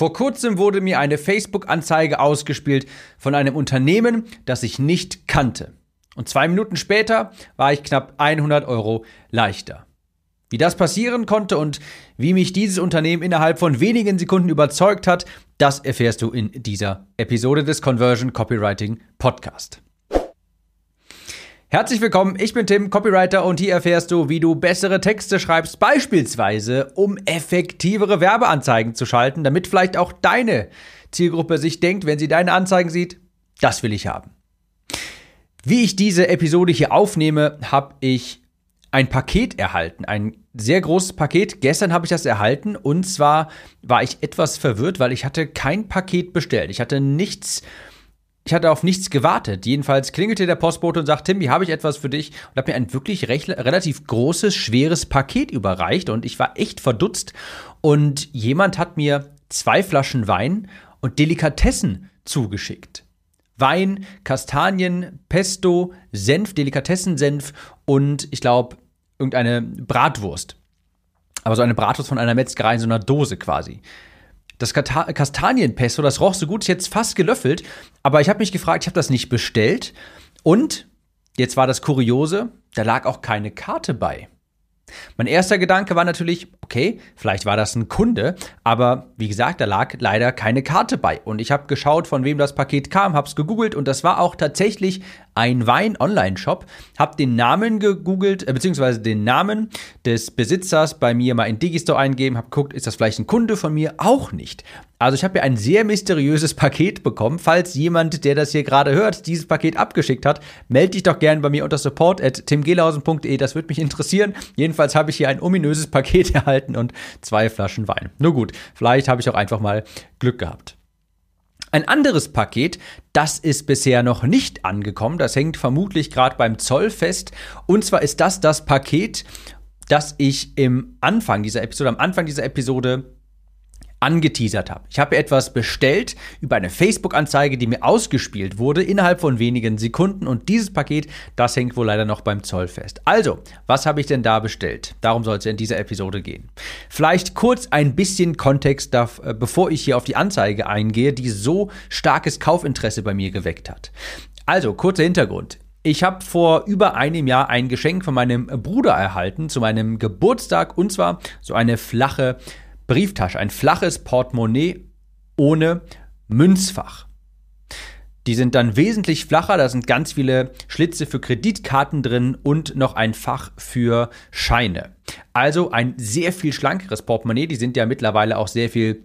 Vor kurzem wurde mir eine Facebook-Anzeige ausgespielt von einem Unternehmen, das ich nicht kannte. Und zwei Minuten später war ich knapp 100 Euro leichter. Wie das passieren konnte und wie mich dieses Unternehmen innerhalb von wenigen Sekunden überzeugt hat, das erfährst du in dieser Episode des Conversion Copywriting Podcast. Herzlich willkommen, ich bin Tim, Copywriter und hier erfährst du, wie du bessere Texte schreibst, beispielsweise um effektivere Werbeanzeigen zu schalten, damit vielleicht auch deine Zielgruppe sich denkt, wenn sie deine Anzeigen sieht, das will ich haben. Wie ich diese Episode hier aufnehme, habe ich ein Paket erhalten, ein sehr großes Paket. Gestern habe ich das erhalten und zwar war ich etwas verwirrt, weil ich hatte kein Paket bestellt. Ich hatte nichts ich hatte auf nichts gewartet. Jedenfalls klingelte der Postbote und sagt, Tim, hier habe ich etwas für dich und hat mir ein wirklich recht, relativ großes, schweres Paket überreicht und ich war echt verdutzt und jemand hat mir zwei Flaschen Wein und Delikatessen zugeschickt. Wein, Kastanien, Pesto, Senf, Delikatessensenf und ich glaube irgendeine Bratwurst. Aber so eine Bratwurst von einer Metzgerei in so einer Dose quasi. Das Kastanienpesto, das roch so gut, ist jetzt fast gelöffelt. Aber ich habe mich gefragt, ich habe das nicht bestellt. Und jetzt war das Kuriose, da lag auch keine Karte bei. Mein erster Gedanke war natürlich, okay, vielleicht war das ein Kunde, aber wie gesagt, da lag leider keine Karte bei. Und ich habe geschaut, von wem das Paket kam, habe es gegoogelt und das war auch tatsächlich ein Wein-Online-Shop. Habe den Namen gegoogelt, äh, beziehungsweise den Namen des Besitzers bei mir mal in Digistore eingegeben, habe geguckt, ist das vielleicht ein Kunde von mir? Auch nicht. Also ich habe hier ein sehr mysteriöses Paket bekommen. Falls jemand, der das hier gerade hört, dieses Paket abgeschickt hat, melde dich doch gerne bei mir unter support at timgelhausen.de. Das würde mich interessieren. Jedenfalls habe ich hier ein ominöses Paket erhalten und zwei Flaschen Wein. Nur gut, vielleicht habe ich auch einfach mal Glück gehabt. Ein anderes Paket, das ist bisher noch nicht angekommen, das hängt vermutlich gerade beim Zoll fest. Und zwar ist das das Paket, das ich im Anfang dieser Episode, am Anfang dieser Episode angeteasert habe. Ich habe etwas bestellt über eine Facebook-Anzeige, die mir ausgespielt wurde innerhalb von wenigen Sekunden und dieses Paket, das hängt wohl leider noch beim Zoll fest. Also, was habe ich denn da bestellt? Darum soll es in dieser Episode gehen. Vielleicht kurz ein bisschen Kontext, äh, bevor ich hier auf die Anzeige eingehe, die so starkes Kaufinteresse bei mir geweckt hat. Also, kurzer Hintergrund. Ich habe vor über einem Jahr ein Geschenk von meinem Bruder erhalten zu meinem Geburtstag und zwar so eine flache Brieftasche, ein flaches Portemonnaie ohne Münzfach. Die sind dann wesentlich flacher, da sind ganz viele Schlitze für Kreditkarten drin und noch ein Fach für Scheine. Also ein sehr viel schlankeres Portemonnaie, die sind ja mittlerweile auch sehr viel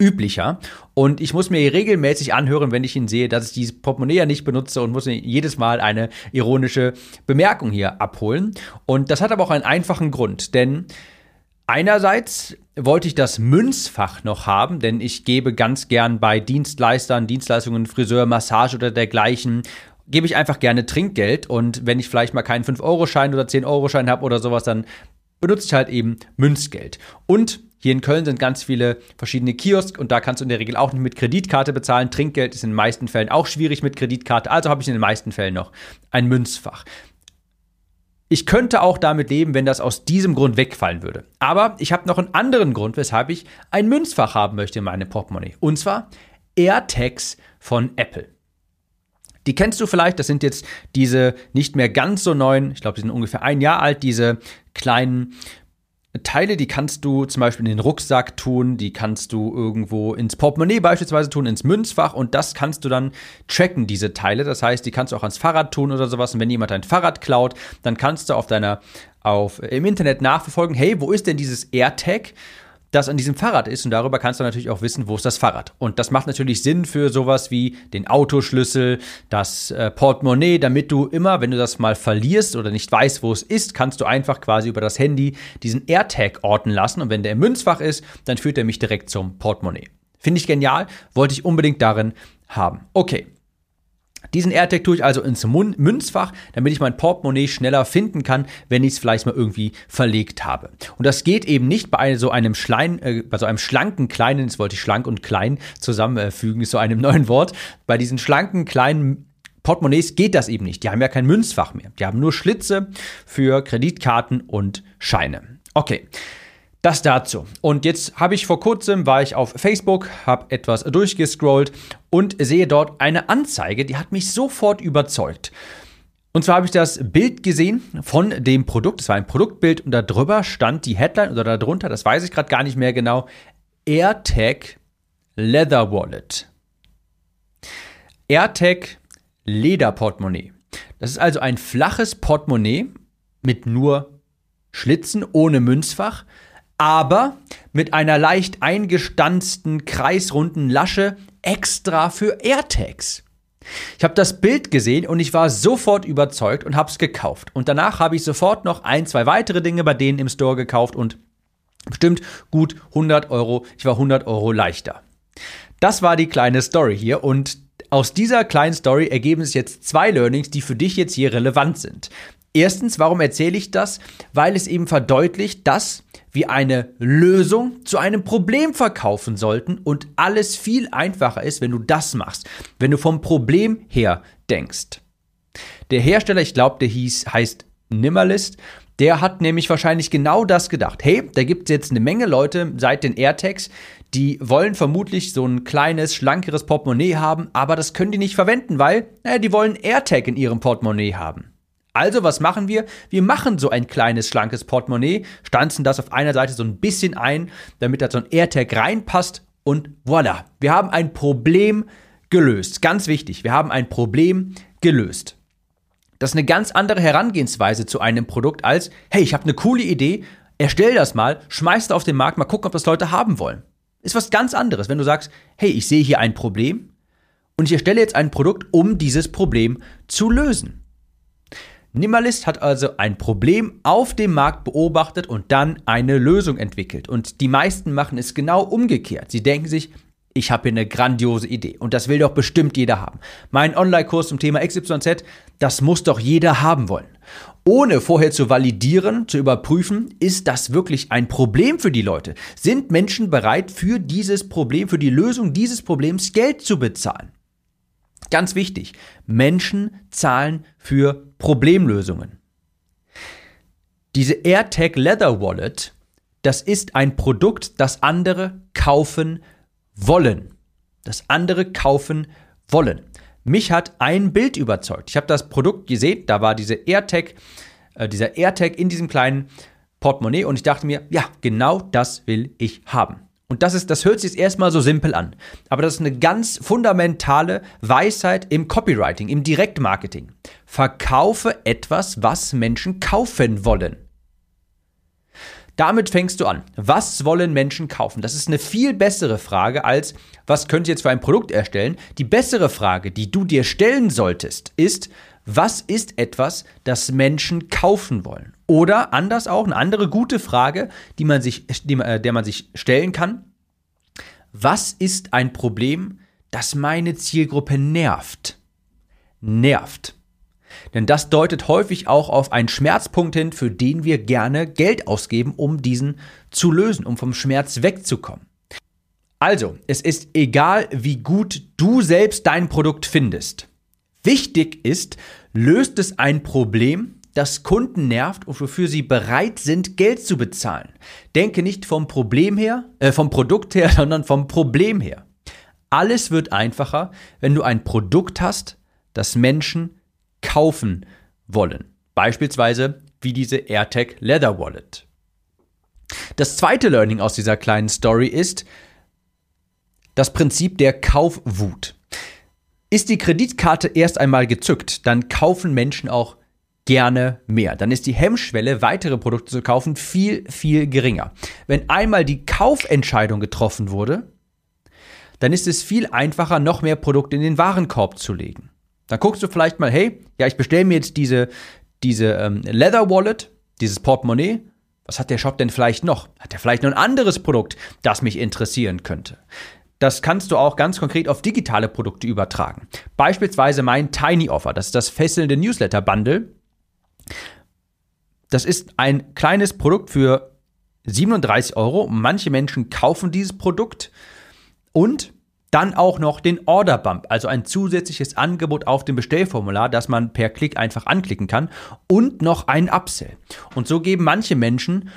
üblicher. Und ich muss mir regelmäßig anhören, wenn ich ihn sehe, dass ich dieses Portemonnaie ja nicht benutze und muss mir jedes Mal eine ironische Bemerkung hier abholen. Und das hat aber auch einen einfachen Grund, denn Einerseits wollte ich das Münzfach noch haben, denn ich gebe ganz gern bei Dienstleistern, Dienstleistungen, Friseur, Massage oder dergleichen, gebe ich einfach gerne Trinkgeld und wenn ich vielleicht mal keinen 5-Euro-Schein oder 10-Euro-Schein habe oder sowas, dann benutze ich halt eben Münzgeld. Und hier in Köln sind ganz viele verschiedene Kiosk und da kannst du in der Regel auch nicht mit Kreditkarte bezahlen. Trinkgeld ist in den meisten Fällen auch schwierig mit Kreditkarte, also habe ich in den meisten Fällen noch ein Münzfach. Ich könnte auch damit leben, wenn das aus diesem Grund wegfallen würde. Aber ich habe noch einen anderen Grund, weshalb ich ein Münzfach haben möchte in meinem Portemonnaie. Und zwar AirTags von Apple. Die kennst du vielleicht, das sind jetzt diese nicht mehr ganz so neuen, ich glaube, die sind ungefähr ein Jahr alt, diese kleinen Teile, die kannst du zum Beispiel in den Rucksack tun, die kannst du irgendwo ins Portemonnaie beispielsweise tun, ins Münzfach und das kannst du dann tracken, diese Teile. Das heißt, die kannst du auch ans Fahrrad tun oder sowas. Und wenn jemand dein Fahrrad klaut, dann kannst du auf deiner, auf, im Internet nachverfolgen, hey, wo ist denn dieses AirTag? Das an diesem Fahrrad ist und darüber kannst du natürlich auch wissen, wo ist das Fahrrad. Und das macht natürlich Sinn für sowas wie den Autoschlüssel, das äh, Portemonnaie, damit du immer, wenn du das mal verlierst oder nicht weißt, wo es ist, kannst du einfach quasi über das Handy diesen AirTag orten lassen und wenn der im Münzfach ist, dann führt er mich direkt zum Portemonnaie. Finde ich genial, wollte ich unbedingt darin haben. Okay, diesen AirTag tue ich also ins Münzfach, damit ich mein Portemonnaie schneller finden kann, wenn ich es vielleicht mal irgendwie verlegt habe. Und das geht eben nicht bei so einem, Schlein, äh, bei so einem schlanken kleinen, jetzt wollte ich schlank und klein zusammenfügen, ist so einem neuen Wort. Bei diesen schlanken kleinen Portemonnaies geht das eben nicht. Die haben ja kein Münzfach mehr. Die haben nur Schlitze für Kreditkarten und Scheine. Okay. Das dazu. Und jetzt habe ich vor kurzem, war ich auf Facebook, habe etwas durchgescrollt und sehe dort eine Anzeige, die hat mich sofort überzeugt. Und zwar habe ich das Bild gesehen von dem Produkt. Es war ein Produktbild und darüber stand die Headline oder darunter, das weiß ich gerade gar nicht mehr genau, AirTag Leather Wallet. AirTag Lederportemonnaie. Das ist also ein flaches Portemonnaie mit nur Schlitzen ohne Münzfach, aber mit einer leicht eingestanzten kreisrunden Lasche extra für AirTags. Ich habe das Bild gesehen und ich war sofort überzeugt und habe es gekauft. Und danach habe ich sofort noch ein, zwei weitere Dinge bei denen im Store gekauft und bestimmt gut 100 Euro. Ich war 100 Euro leichter. Das war die kleine Story hier und aus dieser kleinen Story ergeben sich jetzt zwei Learnings, die für dich jetzt hier relevant sind. Erstens, warum erzähle ich das? Weil es eben verdeutlicht, dass wir eine Lösung zu einem Problem verkaufen sollten und alles viel einfacher ist, wenn du das machst, wenn du vom Problem her denkst. Der Hersteller, ich glaube, der hieß, heißt Nimmerlist, der hat nämlich wahrscheinlich genau das gedacht. Hey, da gibt es jetzt eine Menge Leute seit den AirTags, die wollen vermutlich so ein kleines, schlankeres Portemonnaie haben, aber das können die nicht verwenden, weil naja, die wollen AirTag in ihrem Portemonnaie haben. Also, was machen wir? Wir machen so ein kleines, schlankes Portemonnaie, stanzen das auf einer Seite so ein bisschen ein, damit da so ein AirTag reinpasst und voilà, wir haben ein Problem gelöst. Ganz wichtig, wir haben ein Problem gelöst. Das ist eine ganz andere Herangehensweise zu einem Produkt als, hey, ich habe eine coole Idee, erstell das mal, schmeiß es auf den Markt, mal gucken, ob das Leute haben wollen. Ist was ganz anderes, wenn du sagst, hey, ich sehe hier ein Problem und ich erstelle jetzt ein Produkt, um dieses Problem zu lösen. Nimmerlist hat also ein Problem auf dem Markt beobachtet und dann eine Lösung entwickelt. Und die meisten machen es genau umgekehrt. Sie denken sich, ich habe hier eine grandiose Idee und das will doch bestimmt jeder haben. Mein Online-Kurs zum Thema XYZ, das muss doch jeder haben wollen. Ohne vorher zu validieren, zu überprüfen, ist das wirklich ein Problem für die Leute? Sind Menschen bereit, für dieses Problem, für die Lösung dieses Problems Geld zu bezahlen? Ganz wichtig, Menschen zahlen für Problemlösungen. Diese AirTag Leather Wallet, das ist ein Produkt, das andere kaufen wollen. Das andere kaufen wollen. Mich hat ein Bild überzeugt. Ich habe das Produkt gesehen, da war diese AirTag, äh, dieser AirTag in diesem kleinen Portemonnaie und ich dachte mir, ja, genau das will ich haben. Und das ist, das hört sich erstmal so simpel an. Aber das ist eine ganz fundamentale Weisheit im Copywriting, im Direktmarketing. Verkaufe etwas, was Menschen kaufen wollen. Damit fängst du an. Was wollen Menschen kaufen? Das ist eine viel bessere Frage als, was könnt ihr jetzt für ein Produkt erstellen? Die bessere Frage, die du dir stellen solltest, ist, was ist etwas, das Menschen kaufen wollen? Oder anders auch, eine andere gute Frage, die man sich, die, äh, der man sich stellen kann. Was ist ein Problem, das meine Zielgruppe nervt? Nervt. Denn das deutet häufig auch auf einen Schmerzpunkt hin, für den wir gerne Geld ausgeben, um diesen zu lösen, um vom Schmerz wegzukommen. Also, es ist egal, wie gut du selbst dein Produkt findest. Wichtig ist, löst es ein Problem, das Kunden nervt und wofür sie bereit sind, Geld zu bezahlen. Denke nicht vom Problem her, äh, vom Produkt her, sondern vom Problem her. Alles wird einfacher, wenn du ein Produkt hast, das Menschen kaufen wollen. Beispielsweise wie diese AirTag Leather Wallet. Das zweite Learning aus dieser kleinen Story ist das Prinzip der Kaufwut. Ist die Kreditkarte erst einmal gezückt, dann kaufen Menschen auch gerne mehr. Dann ist die Hemmschwelle, weitere Produkte zu kaufen, viel, viel geringer. Wenn einmal die Kaufentscheidung getroffen wurde, dann ist es viel einfacher, noch mehr Produkte in den Warenkorb zu legen. Dann guckst du vielleicht mal, hey, ja, ich bestelle mir jetzt diese, diese ähm, Leather Wallet, dieses Portemonnaie. Was hat der Shop denn vielleicht noch? Hat er vielleicht noch ein anderes Produkt, das mich interessieren könnte? Das kannst du auch ganz konkret auf digitale Produkte übertragen. Beispielsweise mein Tiny Offer, das ist das fesselnde Newsletter Bundle. Das ist ein kleines Produkt für 37 Euro. Manche Menschen kaufen dieses Produkt und dann auch noch den Order Bump, also ein zusätzliches Angebot auf dem Bestellformular, das man per Klick einfach anklicken kann und noch einen Upsell. Und so geben manche Menschen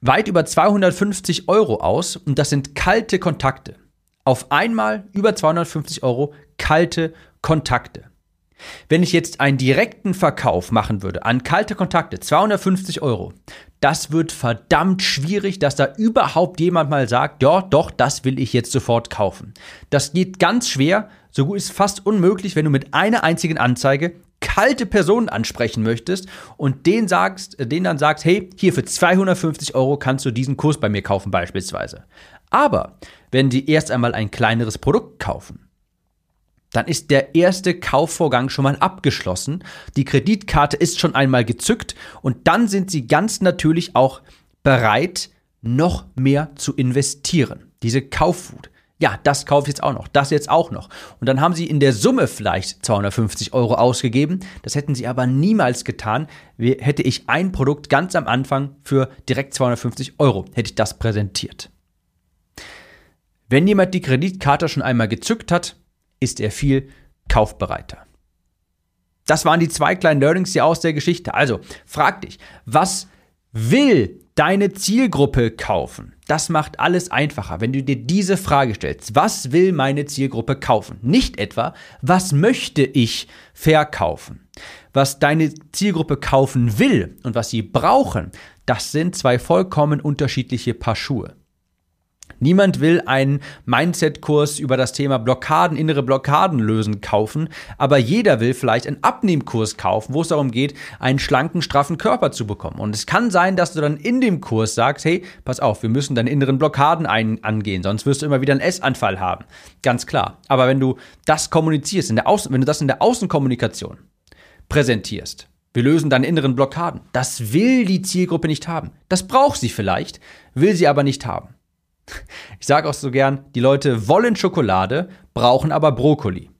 weit über 250 Euro aus und das sind kalte Kontakte. Auf einmal über 250 Euro kalte Kontakte. Wenn ich jetzt einen direkten Verkauf machen würde an kalte Kontakte, 250 Euro, das wird verdammt schwierig, dass da überhaupt jemand mal sagt, ja, doch, das will ich jetzt sofort kaufen. Das geht ganz schwer, so gut ist fast unmöglich, wenn du mit einer einzigen Anzeige kalte Personen ansprechen möchtest und denen sagst, denen dann sagst, hey, hier für 250 Euro kannst du diesen Kurs bei mir kaufen beispielsweise. Aber wenn die erst einmal ein kleineres Produkt kaufen, dann ist der erste Kaufvorgang schon mal abgeschlossen. Die Kreditkarte ist schon einmal gezückt und dann sind sie ganz natürlich auch bereit, noch mehr zu investieren. Diese Kaufwut. Ja, das kaufe ich jetzt auch noch, das jetzt auch noch. Und dann haben sie in der Summe vielleicht 250 Euro ausgegeben. Das hätten sie aber niemals getan, hätte ich ein Produkt ganz am Anfang für direkt 250 Euro, hätte ich das präsentiert. Wenn jemand die Kreditkarte schon einmal gezückt hat, ist er viel kaufbereiter. Das waren die zwei kleinen Learnings hier aus der Geschichte. Also, frag dich, was will deine Zielgruppe kaufen? Das macht alles einfacher, wenn du dir diese Frage stellst. Was will meine Zielgruppe kaufen? Nicht etwa, was möchte ich verkaufen? Was deine Zielgruppe kaufen will und was sie brauchen, das sind zwei vollkommen unterschiedliche Paar Schuhe. Niemand will einen Mindset-Kurs über das Thema Blockaden, innere Blockaden lösen kaufen, aber jeder will vielleicht einen Abnehmkurs kaufen, wo es darum geht, einen schlanken, straffen Körper zu bekommen. Und es kann sein, dass du dann in dem Kurs sagst, hey, pass auf, wir müssen deine inneren Blockaden ein angehen, sonst wirst du immer wieder einen Essanfall haben. Ganz klar. Aber wenn du das kommunizierst, in der Außen, wenn du das in der Außenkommunikation präsentierst, wir lösen deine inneren Blockaden. Das will die Zielgruppe nicht haben. Das braucht sie vielleicht, will sie aber nicht haben. Ich sage auch so gern, die Leute wollen Schokolade, brauchen aber Brokkoli.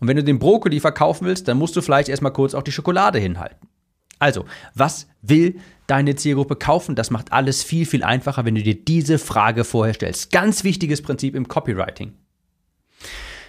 Und wenn du den Brokkoli verkaufen willst, dann musst du vielleicht erstmal kurz auch die Schokolade hinhalten. Also, was will deine Zielgruppe kaufen? Das macht alles viel, viel einfacher, wenn du dir diese Frage vorher stellst. Ganz wichtiges Prinzip im Copywriting.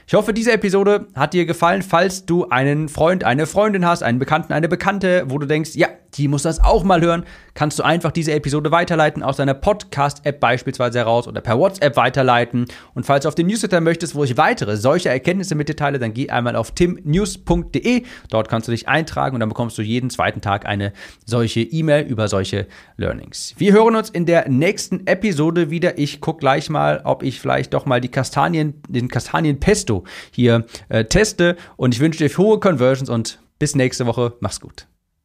Ich hoffe, diese Episode hat dir gefallen. Falls du einen Freund, eine Freundin hast, einen Bekannten, eine Bekannte, wo du denkst, ja, die muss das auch mal hören, kannst du einfach diese Episode weiterleiten aus deiner Podcast-App beispielsweise heraus oder per WhatsApp weiterleiten. Und falls du auf den Newsletter möchtest, wo ich weitere solche Erkenntnisse mit dir teile, dann geh einmal auf timnews.de. Dort kannst du dich eintragen und dann bekommst du jeden zweiten Tag eine solche E-Mail über solche Learnings. Wir hören uns in der nächsten Episode wieder. Ich gucke gleich mal, ob ich vielleicht doch mal die Kastanien, den Kastanienpesto hier äh, teste. Und ich wünsche dir hohe Conversions und bis nächste Woche. Mach's gut.